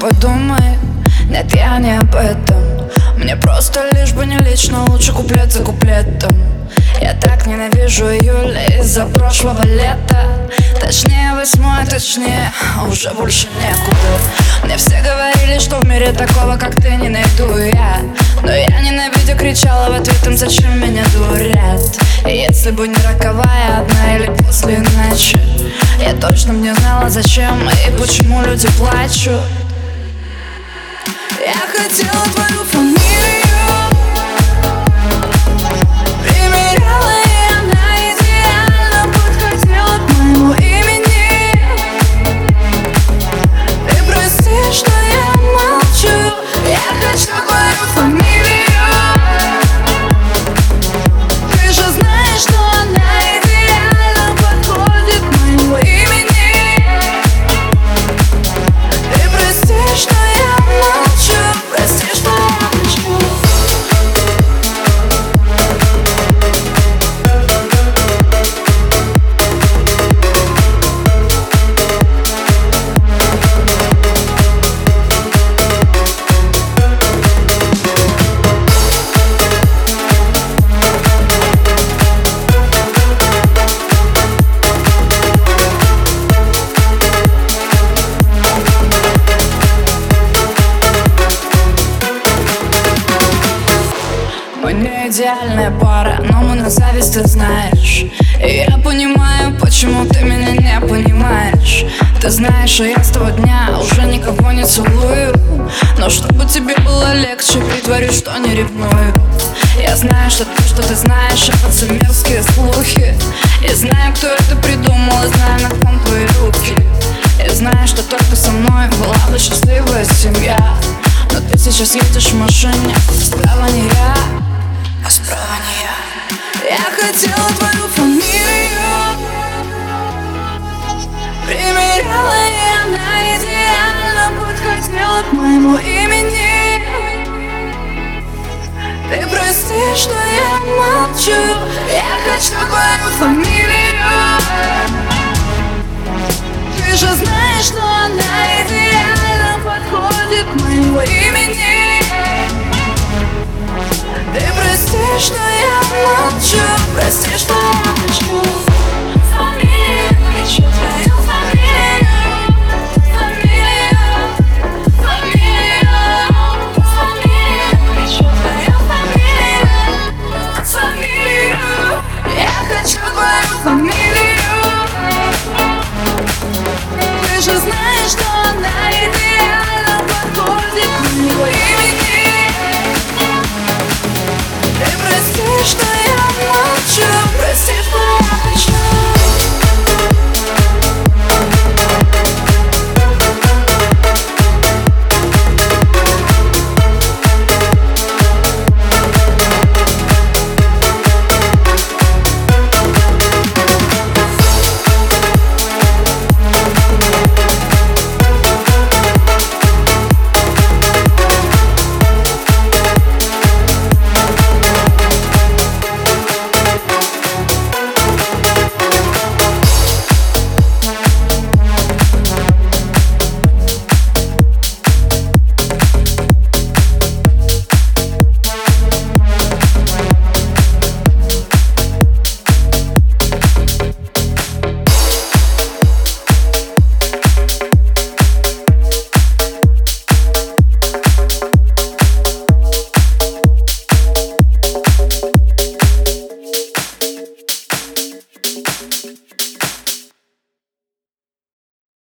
подумай. Нет, я не об этом. Мне просто лишь бы не лично Лучше куплет за куплетом. Я так ненавижу июль из-за прошлого лета. Точнее восьмое, точнее уже больше некуда. Мне все говорили, что в мире такого, как ты, не найду я. Но я ненавидя кричала в ответ им, зачем меня дурят? И если бы не роковая одна или после ночи Я точно не знала, зачем и почему люди плачут Я хотела твою Идеальная пара, но мы на зависть, ты знаешь. И я понимаю, почему ты меня не понимаешь. Ты знаешь, что я с того дня уже никого не целую. Но чтобы тебе было легче, притворюсь, что не ревную. Я знаю, что то, что ты знаешь, это мерзкие слухи. Я знаю, кто это придумал, и знаю, на ком твои руки. Я знаю, что только со мной была бы счастливая семья. Но ты сейчас едешь в машине, справа не а справа не я Я хотела твою фамилию. Примеряла, и она идеально подходила к моему имени. Ты прости, что я молчу. Я хочу твою фамилию Что я молчу, прости, что я молчу. Фамилия, хочу твою фамилию Фамилию, фамилию Фамилию, хочу твою фамилию Фамилию, я хочу твою фамилию.